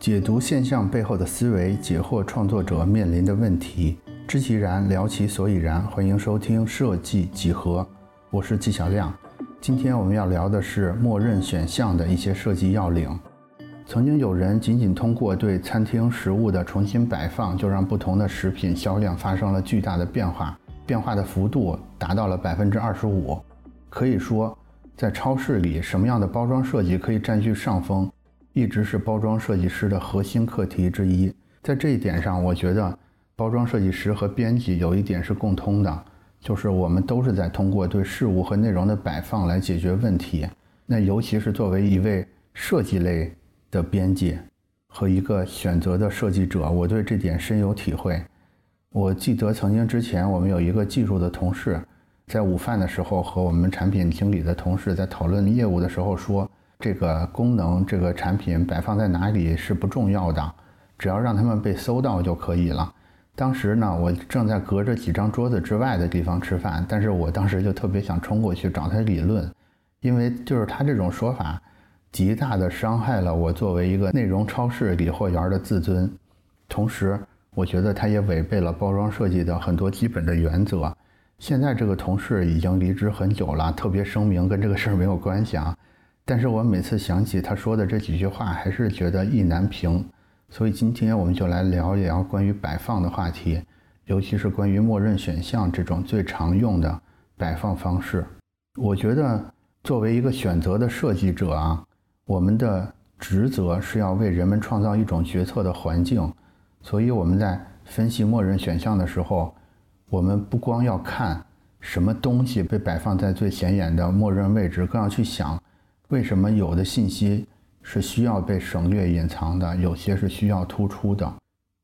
解读现象背后的思维，解惑创作者面临的问题，知其然，聊其所以然。欢迎收听设计几何，我是纪晓亮。今天我们要聊的是默认选项的一些设计要领。曾经有人仅仅通过对餐厅食物的重新摆放，就让不同的食品销量发生了巨大的变化，变化的幅度达到了百分之二十五。可以说，在超市里，什么样的包装设计可以占据上风，一直是包装设计师的核心课题之一。在这一点上，我觉得包装设计师和编辑有一点是共通的，就是我们都是在通过对事物和内容的摆放来解决问题。那尤其是作为一位设计类。的编辑和一个选择的设计者，我对这点深有体会。我记得曾经之前我们有一个技术的同事，在午饭的时候和我们产品经理的同事在讨论业务的时候说，这个功能这个产品摆放在哪里是不重要的，只要让他们被搜到就可以了。当时呢，我正在隔着几张桌子之外的地方吃饭，但是我当时就特别想冲过去找他理论，因为就是他这种说法。极大的伤害了我作为一个内容超市理货员的自尊，同时，我觉得他也违背了包装设计的很多基本的原则。现在这个同事已经离职很久了，特别声明跟这个事儿没有关系啊。但是我每次想起他说的这几句话，还是觉得意难平。所以今天我们就来聊一聊关于摆放的话题，尤其是关于默认选项这种最常用的摆放方式。我觉得作为一个选择的设计者啊。我们的职责是要为人们创造一种决策的环境，所以我们在分析默认选项的时候，我们不光要看什么东西被摆放在最显眼的默认位置，更要去想为什么有的信息是需要被省略隐藏的，有些是需要突出的。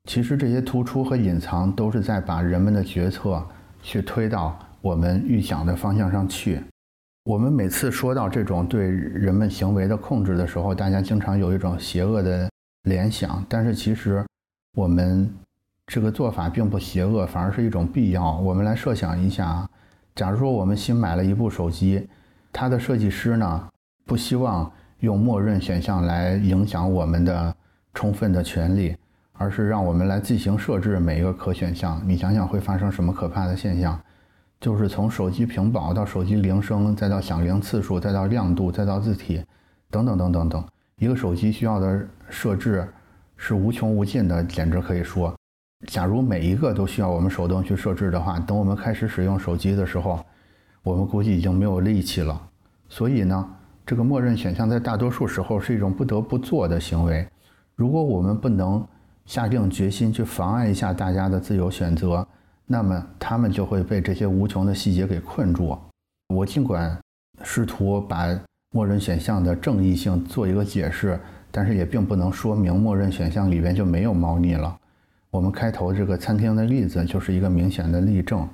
其实这些突出和隐藏都是在把人们的决策去推到我们预想的方向上去。我们每次说到这种对人们行为的控制的时候，大家经常有一种邪恶的联想。但是其实，我们这个做法并不邪恶，反而是一种必要。我们来设想一下，假如说我们新买了一部手机，它的设计师呢不希望用默认选项来影响我们的充分的权利，而是让我们来自行设置每一个可选项。你想想会发生什么可怕的现象？就是从手机屏保到手机铃声，再到响铃次数，再到亮度，再到字体，等等等等等，一个手机需要的设置是无穷无尽的，简直可以说，假如每一个都需要我们手动去设置的话，等我们开始使用手机的时候，我们估计已经没有力气了。所以呢，这个默认选项在大多数时候是一种不得不做的行为。如果我们不能下定决心去妨碍一下大家的自由选择。那么他们就会被这些无穷的细节给困住。我尽管试图把默认选项的正义性做一个解释，但是也并不能说明默认选项里边就没有猫腻了。我们开头这个餐厅的例子就是一个明显的例证。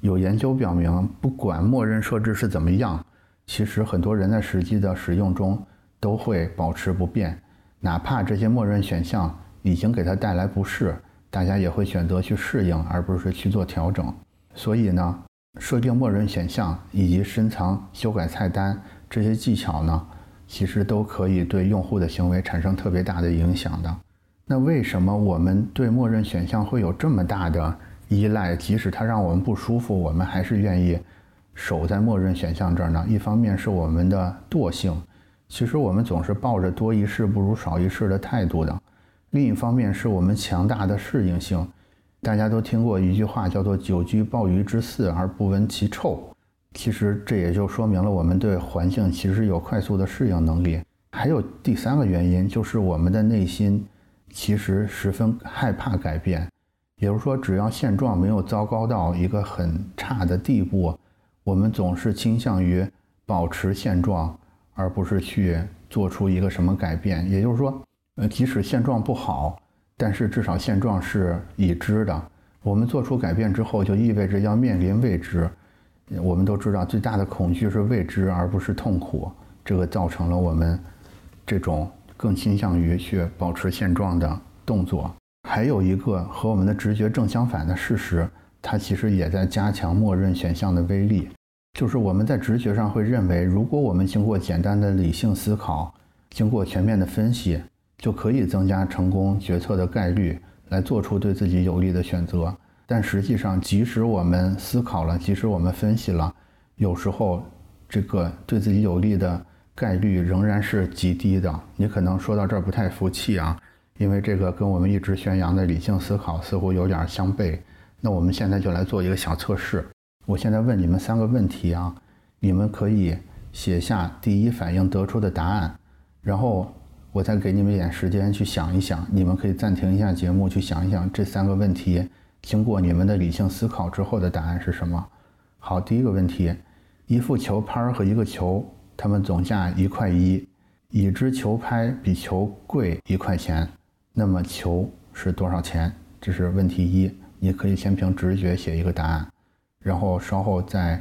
有研究表明，不管默认设置是怎么样，其实很多人在实际的使用中都会保持不变，哪怕这些默认选项已经给他带来不适。大家也会选择去适应，而不是去做调整。所以呢，设定默认选项以及深藏、修改菜单这些技巧呢，其实都可以对用户的行为产生特别大的影响的。那为什么我们对默认选项会有这么大的依赖？即使它让我们不舒服，我们还是愿意守在默认选项这儿呢？一方面是我们的惰性，其实我们总是抱着多一事不如少一事的态度的。另一方面是我们强大的适应性，大家都听过一句话，叫做“久居鲍鱼之肆而不闻其臭”。其实这也就说明了我们对环境其实有快速的适应能力。还有第三个原因，就是我们的内心其实十分害怕改变。也就是说，只要现状没有糟糕到一个很差的地步，我们总是倾向于保持现状，而不是去做出一个什么改变。也就是说。呃，即使现状不好，但是至少现状是已知的。我们做出改变之后，就意味着要面临未知。我们都知道，最大的恐惧是未知，而不是痛苦。这个造成了我们这种更倾向于去保持现状的动作。还有一个和我们的直觉正相反的事实，它其实也在加强默认选项的威力。就是我们在直觉上会认为，如果我们经过简单的理性思考，经过全面的分析。就可以增加成功决策的概率，来做出对自己有利的选择。但实际上，即使我们思考了，即使我们分析了，有时候这个对自己有利的概率仍然是极低的。你可能说到这儿不太服气啊，因为这个跟我们一直宣扬的理性思考似乎有点相悖。那我们现在就来做一个小测试。我现在问你们三个问题啊，你们可以写下第一反应得出的答案，然后我再给你们一点时间去想一想。你们可以暂停一下节目，去想一想这三个问题。经过你们的理性思考之后的答案是什么？好，第一个问题，一副球拍和一个球，它们总价一块一，已知球拍比球贵一块钱，那么球是多少钱？这是问题一，你可以先凭直觉写一个答案，然后稍后再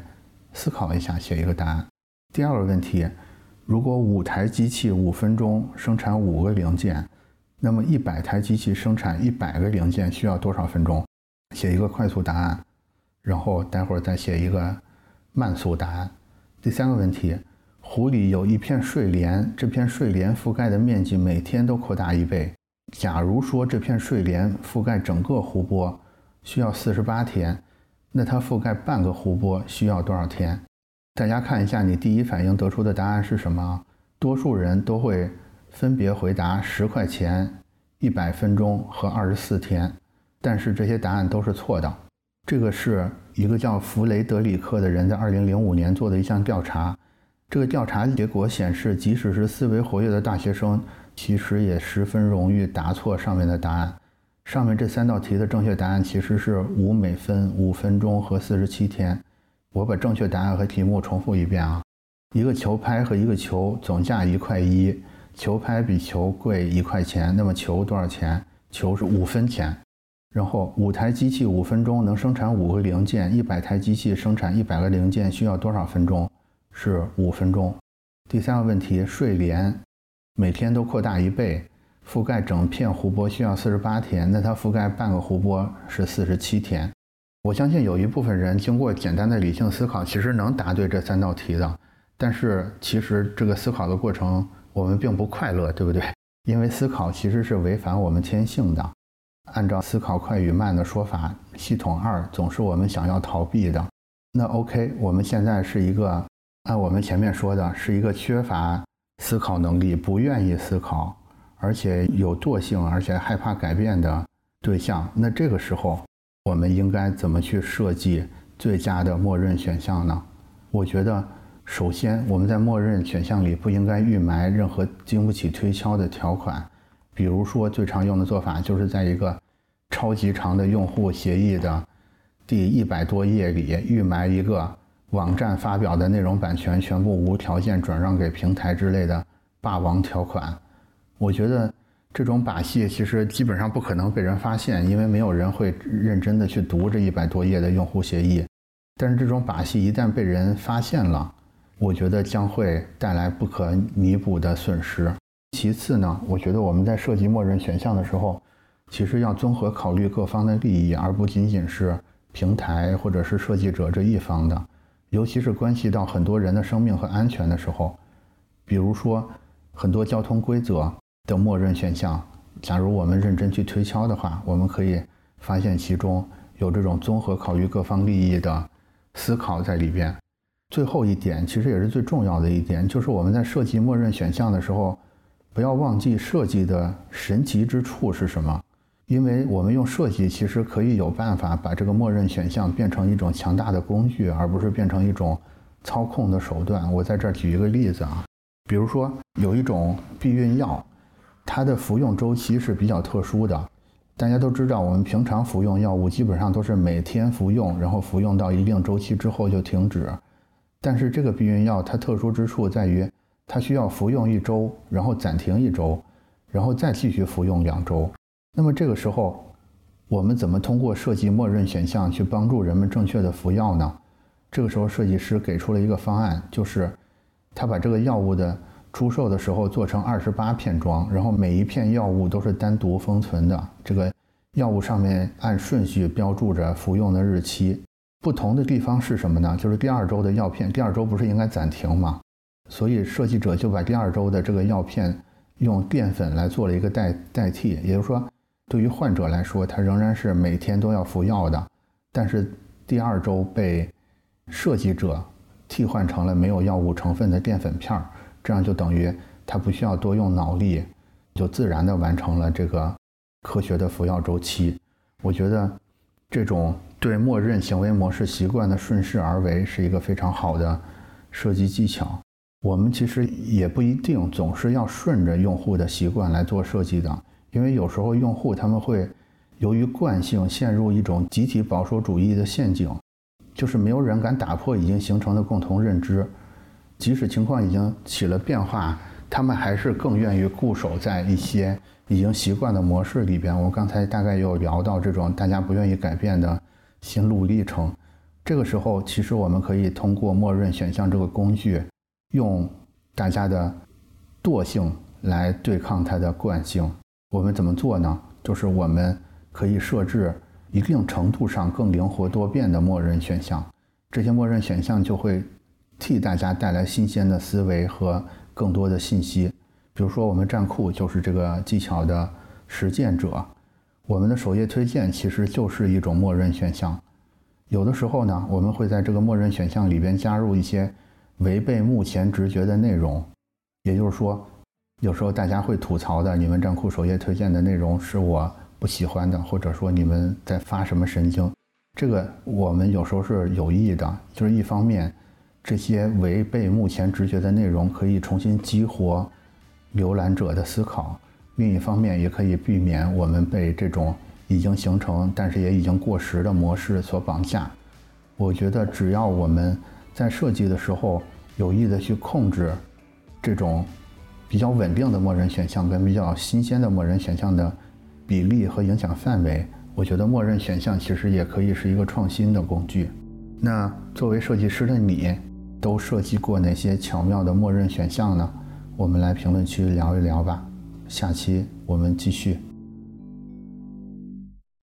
思考一下写一个答案。第二个问题，如果五台机器五分钟生产五个零件，那么一百台机器生产一百个零件需要多少分钟？写一个快速答案，然后待会儿再写一个慢速答案。第三个问题，湖里有一片睡莲，这片睡莲覆盖的面积每天都扩大一倍。假如说这片睡莲覆盖整个湖泊需要四十八天，那它覆盖半个湖泊需要多少天？大家看一下，你第一反应得出的答案是什么？多数人都会分别回答十块钱、一百分钟和二十四天。但是这些答案都是错的。这个是一个叫弗雷德里克的人在2005年做的一项调查。这个调查结果显示，即使是思维活跃的大学生，其实也十分容易答错上面的答案。上面这三道题的正确答案其实是五美分、五分钟和四十七天。我把正确答案和题目重复一遍啊：一个球拍和一个球总价一块一，球拍比球贵一块钱，那么球多少钱？球是五分钱。然后五台机器五分钟能生产五个零件，一百台机器生产一百个零件需要多少分钟？是五分钟。第三个问题，睡莲每天都扩大一倍，覆盖整片湖泊需要四十八天，那它覆盖半个湖泊是四十七天。我相信有一部分人经过简单的理性思考，其实能答对这三道题的。但是其实这个思考的过程我们并不快乐，对不对？因为思考其实是违反我们天性的。按照思考快与慢的说法，系统二总是我们想要逃避的。那 OK，我们现在是一个按我们前面说的，是一个缺乏思考能力、不愿意思考，而且有惰性，而且害怕改变的对象。那这个时候，我们应该怎么去设计最佳的默认选项呢？我觉得，首先我们在默认选项里不应该预埋任何经不起推敲的条款。比如说，最常用的做法就是在一个超级长的用户协议的第一百多页里预埋一个网站发表的内容版权全部无条件转让给平台之类的霸王条款。我觉得这种把戏其实基本上不可能被人发现，因为没有人会认真的去读这一百多页的用户协议。但是这种把戏一旦被人发现了，我觉得将会带来不可弥补的损失。其次呢，我觉得我们在设计默认选项的时候，其实要综合考虑各方的利益，而不仅仅是平台或者是设计者这一方的。尤其是关系到很多人的生命和安全的时候，比如说很多交通规则的默认选项，假如我们认真去推敲的话，我们可以发现其中有这种综合考虑各方利益的思考在里边。最后一点，其实也是最重要的一点，就是我们在设计默认选项的时候。不要忘记设计的神奇之处是什么？因为我们用设计其实可以有办法把这个默认选项变成一种强大的工具，而不是变成一种操控的手段。我在这儿举一个例子啊，比如说有一种避孕药，它的服用周期是比较特殊的。大家都知道，我们平常服用药物基本上都是每天服用，然后服用到一定周期之后就停止。但是这个避孕药它特殊之处在于。它需要服用一周，然后暂停一周，然后再继续服用两周。那么这个时候，我们怎么通过设计默认选项去帮助人们正确的服药呢？这个时候，设计师给出了一个方案，就是他把这个药物的出售的时候做成二十八片装，然后每一片药物都是单独封存的。这个药物上面按顺序标注着服用的日期。不同的地方是什么呢？就是第二周的药片，第二周不是应该暂停吗？所以设计者就把第二周的这个药片用淀粉来做了一个代代替，也就是说，对于患者来说，他仍然是每天都要服药的，但是第二周被设计者替换成了没有药物成分的淀粉片儿，这样就等于他不需要多用脑力，就自然的完成了这个科学的服药周期。我觉得这种对默认行为模式习惯的顺势而为是一个非常好的设计技巧。我们其实也不一定总是要顺着用户的习惯来做设计的，因为有时候用户他们会由于惯性陷入一种集体保守主义的陷阱，就是没有人敢打破已经形成的共同认知，即使情况已经起了变化，他们还是更愿意固守在一些已经习惯的模式里边。我刚才大概有聊到这种大家不愿意改变的心路历程，这个时候其实我们可以通过默认选项这个工具。用大家的惰性来对抗它的惯性，我们怎么做呢？就是我们可以设置一定程度上更灵活多变的默认选项，这些默认选项就会替大家带来新鲜的思维和更多的信息。比如说，我们站库就是这个技巧的实践者，我们的首页推荐其实就是一种默认选项。有的时候呢，我们会在这个默认选项里边加入一些。违背目前直觉的内容，也就是说，有时候大家会吐槽的，你们站库首页推荐的内容是我不喜欢的，或者说你们在发什么神经，这个我们有时候是有意的，就是一方面，这些违背目前直觉的内容可以重新激活浏览者的思考，另一方面也可以避免我们被这种已经形成但是也已经过时的模式所绑架。我觉得只要我们。在设计的时候，有意的去控制这种比较稳定的默认选项跟比较新鲜的默认选项的比例和影响范围，我觉得默认选项其实也可以是一个创新的工具。那作为设计师的你，都设计过哪些巧妙的默认选项呢？我们来评论区聊一聊吧。下期我们继续。